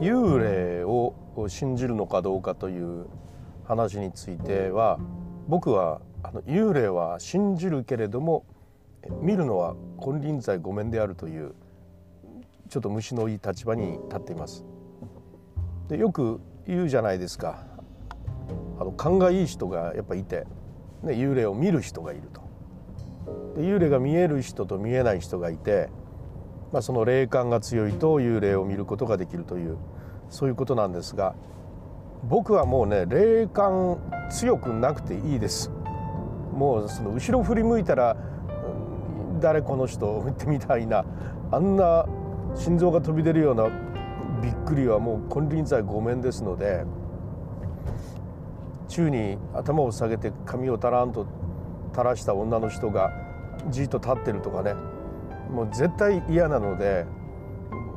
幽霊を信じるのかどうかという話については僕はあの幽霊は信じるけれども見るのは金輪際御免であるというちょっと虫のいい立場に立っています。でよく言うじゃないですかあの勘がいい人がやっぱいて、ね、幽霊を見る人がいると。で幽霊が見える人と見えない人がいて、まあ、その霊感が強いと幽霊を見ることができるというそういうことなんですが僕はもうね霊感強くなくていいです。もうその後ろ振り向いたら誰この人ってみたいなあんな心臓が飛び出るようなびっくりはもう金輪際ごめんですので宙に頭を下げて髪をたらんと垂らした女の人がじっと立ってるとかねもう絶対嫌なので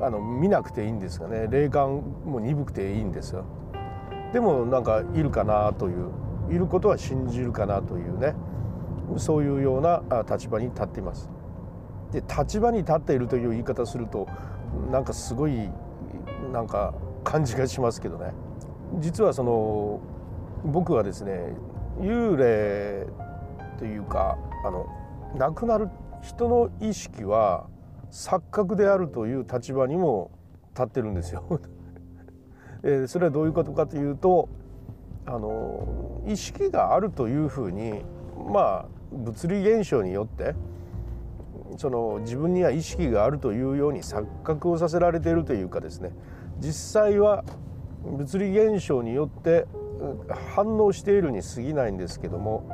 あの見なくていいんですがね霊感も鈍くていいんですよ。でもなんかいるかなといういることは信じるかなというねそういうような立場に立っています。で立場に立っているという言い方するとなんかすごいなんか感じがしますけどね実はその僕はですね幽霊というかあの亡くなる人の意識は錯覚であるという立場にも立ってるんですよ。えそれはどういうことかというとあの意識があるというふうにまあ物理現象によってその自分には意識があるというように錯覚をさせられているというかですね実際は物理現象によって反応しているに過ぎないんですけども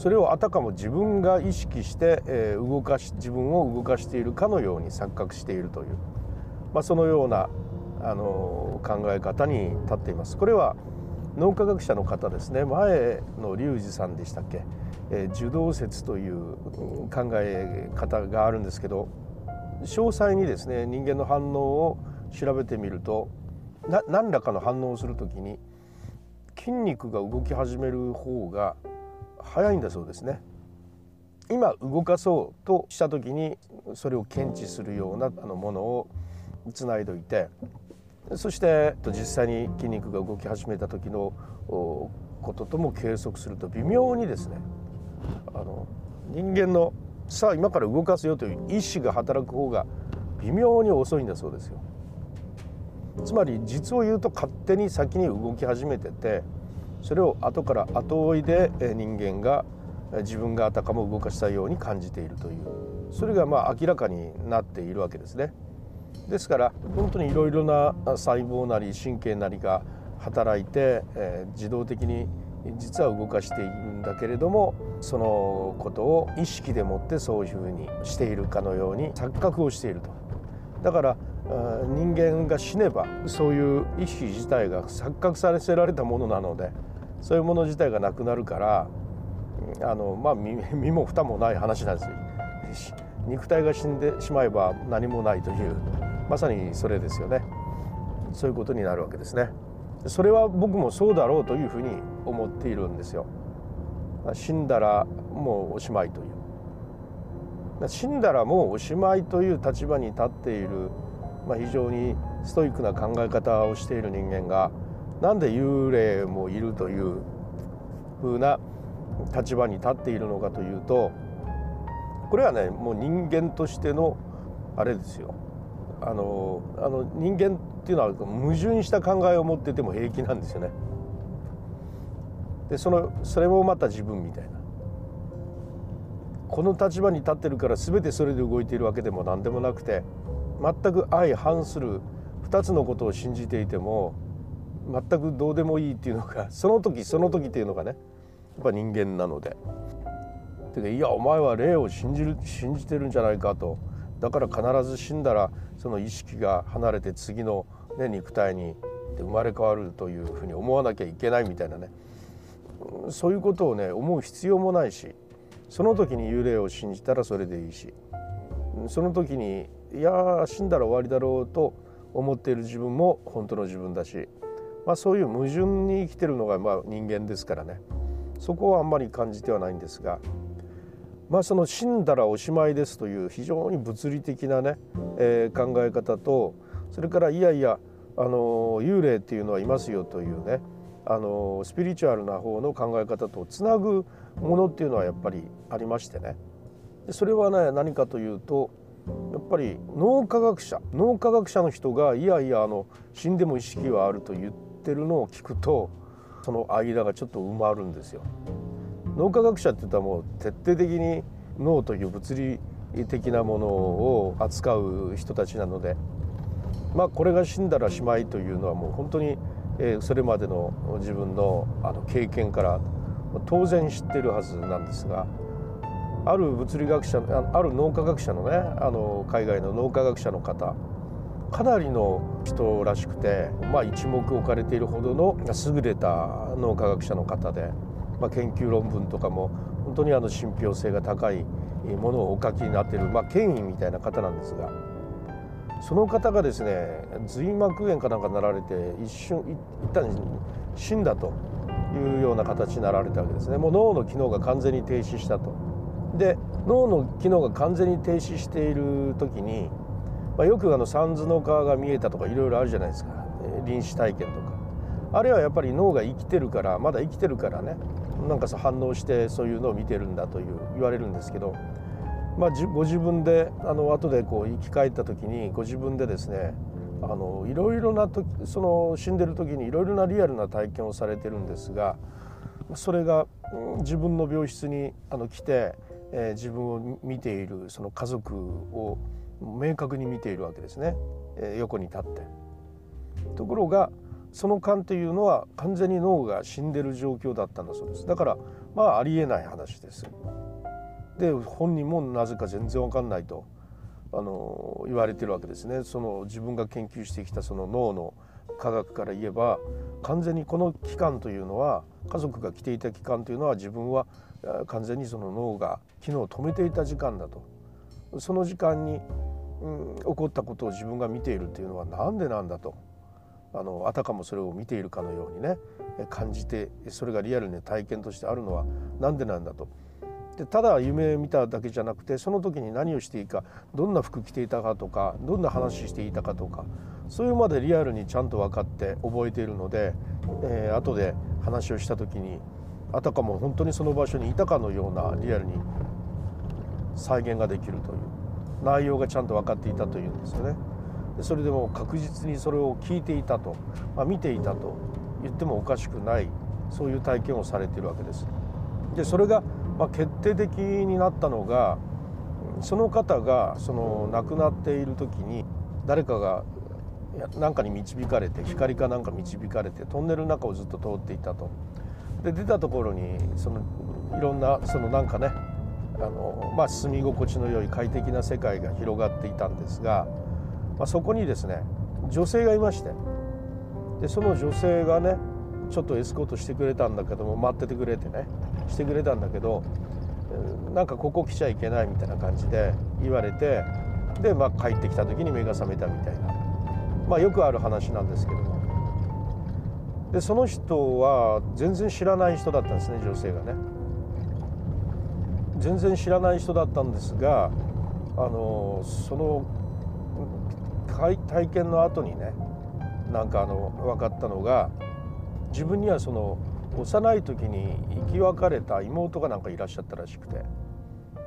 それをあたかも自分が意識して動かし自分を動かしているかのように錯覚しているという、まあ、そのようなあの考え方に立っています。これは脳科学者の方ですね前の隆二さんでしたっけ、えー、受動説という考え方があるんですけど詳細にですね人間の反応を調べてみると何らかの反応をする時に筋肉が動き始める方が早いんだそうですね。今動かそうとした時にそれを検知するようなあのものをつないでおいてそして実際に筋肉が動き始めた時のこととも計測すると微妙にですねあの人間のさあ今から動かすよという意志が働く方が微妙に遅いんだそうですよ。つまり実を言うと勝手に先に動き始めててそれを後から後追いで人間が自分があたかも動かしたように感じているというそれがまあ明らかになっているわけですね。ですから本当にいろいろな細胞なり神経なりが働いて、えー、自動的に実は動かしているんだけれどもそのことを意識でもってそういうふうにしているかのように錯覚をしていると。だから人間が死ねばそういう意識自体が錯覚させられたものなのでそういうもの自体がなくなるからあのまあ身も蓋もない話なんですよ。肉体が死んでしまえば何もないというまさにそれですよね。そういうことになるわけですね。それは僕もそうだろうというふうに思っているんですよ。死んだらもうおしまいという。死んだらもうおしまいという立場に立っている、まあ、非常にストイックな考え方をしている人間がなんで幽霊もいるというふうな立場に立っているのかというとこれはねもう人間としてのあれですよあのあの人間っていうのは矛盾した考えを持ってても平気なんですよね。でそのそれもまた自分みたいな。この立場に立ってるから全てそれで動いているわけでも何でもなくて全く相反する2つのことを信じていても全くどうでもいいっていうのが その時その時っていうのがね。やっぱ人間なので。でいやお前は霊を信じる信じてるんじゃないかと。だから必ず死んだらその意識が離れて次の、ね、肉体に生まれ変わるというふうに思わなきゃいけないみたいなね。そういうことをね思う必要もないしその時に幽霊を信じたらそれでいいしその時にいや死んだら終わりだろうと思っている自分も本当の自分だし、まあ、そういう矛盾に生きてるのがまあ人間ですからね。そこはあんまり感じてはないんですがまあ、その死んだらおしまいですという非常に物理的なね、えー、考え方とそれからいやいやあの幽霊っていうのはいますよというねあのスピリチュアルな方の考え方とつなぐものっていうのはやっぱりありましてね。それはね何かというとやっぱり脳科学者脳科学者の人がいやいやあの死んでも意識はあると言ってるのを聞くとその間がちょっと埋まるんですよ。脳科学者って言ったらもう徹底的に脳という物理的なものを扱う人たちなのでまあこれが死んだらしまいというのはもう本当にそれまでの自分のあの経験から当然知ってるはずなんですがある物理学者ある脳科学者のねあの海外の脳科学者の方かなりの人らしくて、まあ、一目置かれているほどの優れた脳科学者の方で、まあ、研究論文とかも本当にあの信憑性が高いものをお書きになっている、まあ、権威みたいな方なんですがその方がですね髄膜炎かなんかなられて一瞬一旦死んだというような形になられたわけですねもう脳の機能が完全に停止したと。で脳の機能が完全に停止している時に、まあ、よくあの三途の川が見えたとかいろいろあるじゃないですか。臨死体験とか。あれはやっぱり脳が生きてるからまだ生きてるからね。なんか反応してそういうのを見てるんだという言われるんですけど、まあ、ご自分であの後でこう生き返った時にご自分でですねあのいろいろな時その死んでる時にいろいろなリアルな体験をされてるんですがそれが自分の病室にあの来て、えー、自分を見ているその家族を明確に見ているわけですね、えー、横に立って。ところがその間というのは完全に脳が死んでる状況だったんだそうです。だからまあありえない話です。で本人もなぜか全然わかんないとあの言われてるわけですね。その自分が研究してきたその脳の科学から言えば完全にこの期間というのは家族が来ていた期間というのは自分は完全にその脳が機能を止めていた時間だとその時間に、うん、起こったことを自分が見ているというのは何でなんだとあのあたかもそれを見ているかのようにね感じてそれがリアルに体験としてあるのは何でなんだと。でただ夢見ただけじゃなくてその時に何をしていいかどんな服着ていたかとかどんな話していたかとかそういうまでリアルにちゃんと分かって覚えているので、えー、後で話をした時にあたかも本当にその場所にいたかのようなリアルに再現ができるという内容がちゃんと分かっていたというんですよね。でそれでも確実にそれを聞いていたと、まあ、見ていたと言ってもおかしくないそういう体験をされているわけです。でそれがま決定的になったのがその方がその亡くなっている時に誰かが何かに導かれて光かなんか導かれてトンネルの中をずっと通っていたと。で出たところにそのいろんなそのなんかねあの、まあ、住み心地の良い快適な世界が広がっていたんですがまあ、そこにですね女性がいましてでその女性がねちょっとエスコートしてくれたんだけども待っててくれてねしてくれたんだけどなんかここ来ちゃいけないみたいな感じで言われてで、まあ、帰ってきた時に目が覚めたみたいな、まあ、よくある話なんですけどもでその人は全然知らない人だったんですね女性がね。全然知らない人だったんですがあのその体験の後にねなんかあの分かったのが自分にはその幼い時に生き別れた妹がなんかいらっしゃったらしくて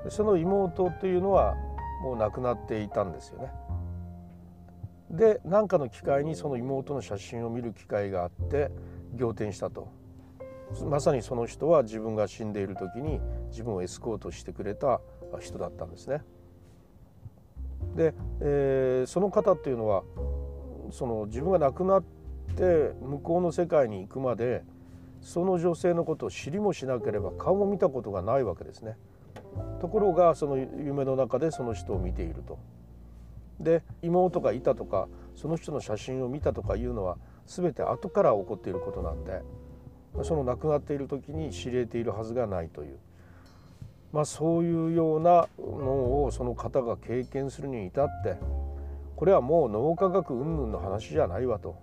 その妹というのはもう亡くなっていたんですよね。で何かの機会にその妹の写真を見る機会があって仰天したとまさにその人は自分が死んでいる時に自分をエスコートしてくれた人だったんですね。で、えー、その方っていうのはその自分が亡くなって向こうの世界に行くまでその女性のことを知りもしなければ顔も見たことがないわけですね。ところがその夢の中でその人を見ていると。で妹がいたとかその人の写真を見たとかいうのは全て後から起こっていることなんでその亡くなっている時に知れているはずがないという。まあ、そういうようなのをその方が経験するに至ってこれはもう脳科学云々の話じゃないわと。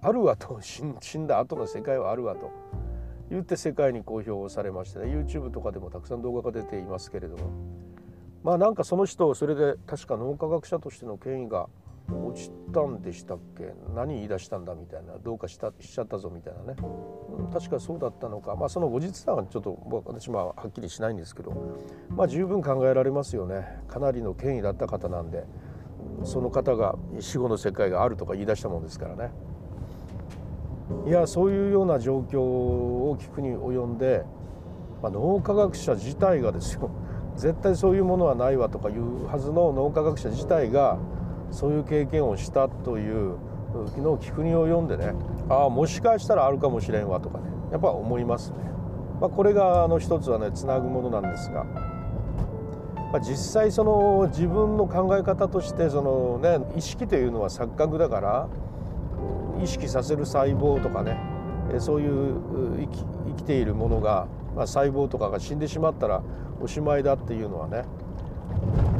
あるわと。死んだ後の世界はあるわと。言って世界に公表されましてね YouTube とかでもたくさん動画が出ていますけれども。まあなんかその人それで確か脳科学者としての権威が落ちたんでしたっけ？何言い出したんだみたいなどうかしたしちゃったぞみたいなね、うん、確かそうだったのか。まあその後日談はちょっと私ははっきりしないんですけど。まあ十分考えられますよね。かなりの権威だった方なんでその方が死後の世界があるとか言い出したもんですからね。いやそういうような状況を聞くに及んで、まあ、脳科学者自体がですよ。絶対そういうものはないわとかいうはずの脳科学者自体がそういう経験をしたというのを聞くに及んでねああもしかしたらあるかもしれんわとかねやっぱ思いますね。まあ、これがあの一つはねつなぐものなんですが、まあ、実際その自分の考え方としてその、ね、意識というのは錯覚だから意識させる細胞とかねそういう生き生きているものが、まあ、細胞とかが死んでしまったらおしまいだっていうのはね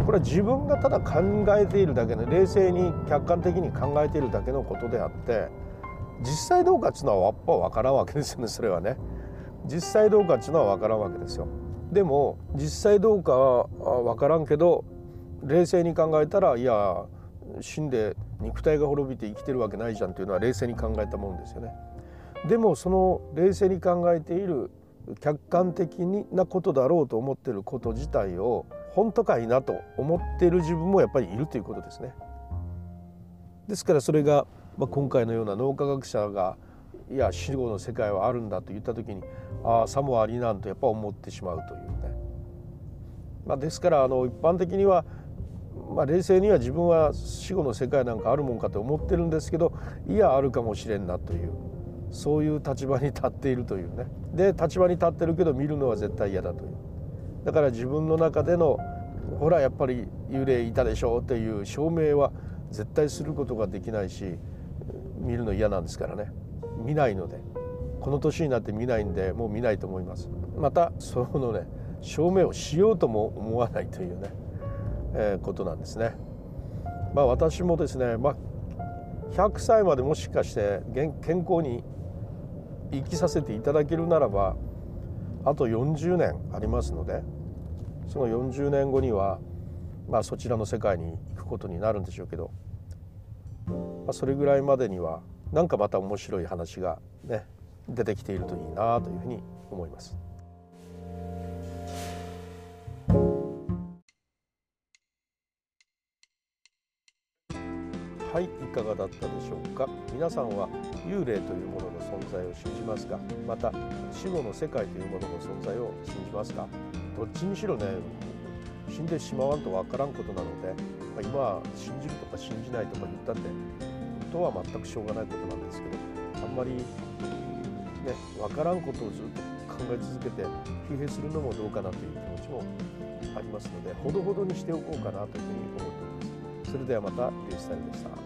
これは自分がただ考えているだけの冷静に客観的に考えているだけのことであって実際どうかっていうのはやっぱ分からんわけですよねそれはね。実際どうかっていうのは分からんわけですよ。でも実際どうかは分からんけど冷静に考えたらいや死んで肉体が滅びて生きてるわけないじゃんというのは冷静に考えたもんですよね。でもその冷静に考えている客観的なことだろうと思ってること自体を本当かいなと思っている自分もやっぱりいるということですね。ですからそれが、ま、今回のような脳科学者がいや死後の世界はあるんだと言った時にああさもありなんとやっぱ思ってしまうというね。まあ、ですからあの一般的にはまあ、冷静には自分は死後の世界なんかあるもんかと思ってるんですけどいやあるかもしれんなというそういう立場に立っているというね。で立場に立ってるけど見るのは絶対嫌だという。だから自分の中でのほらやっぱり幽霊いたでしょうっていう証明は絶対することができないし見るの嫌なんですからね。見ないので。この年になって見ないんでもう見ないと思います。またそのね証明をしようとも思わないというねえことなんですね。まあ、私もですね、まあ、100歳までもしかして健康に生きさせていただけるならばあと40年ありますのでその40年後には、まあ、そちらの世界に行くことになるんでしょうけど、まあ、それぐらいまでには何かまた面白い話がね出てきているといいなというふうに思います。かがだったでしょうか？皆さんは幽霊というものの存在を信じますか？また死後の世界というものの存在を信じますか？どっちにしろね死んでしまわんとわからんことなので、ま、今は信じるとか信じないとか言ったって本当は全くしょうがないことなんですけどあんまりねわからんことをずっと考え続けて疲弊するのもどうかなという気持ちもありますのでほどほどにしておこうかなというふうに思っております。それではまたリュースタイルでした。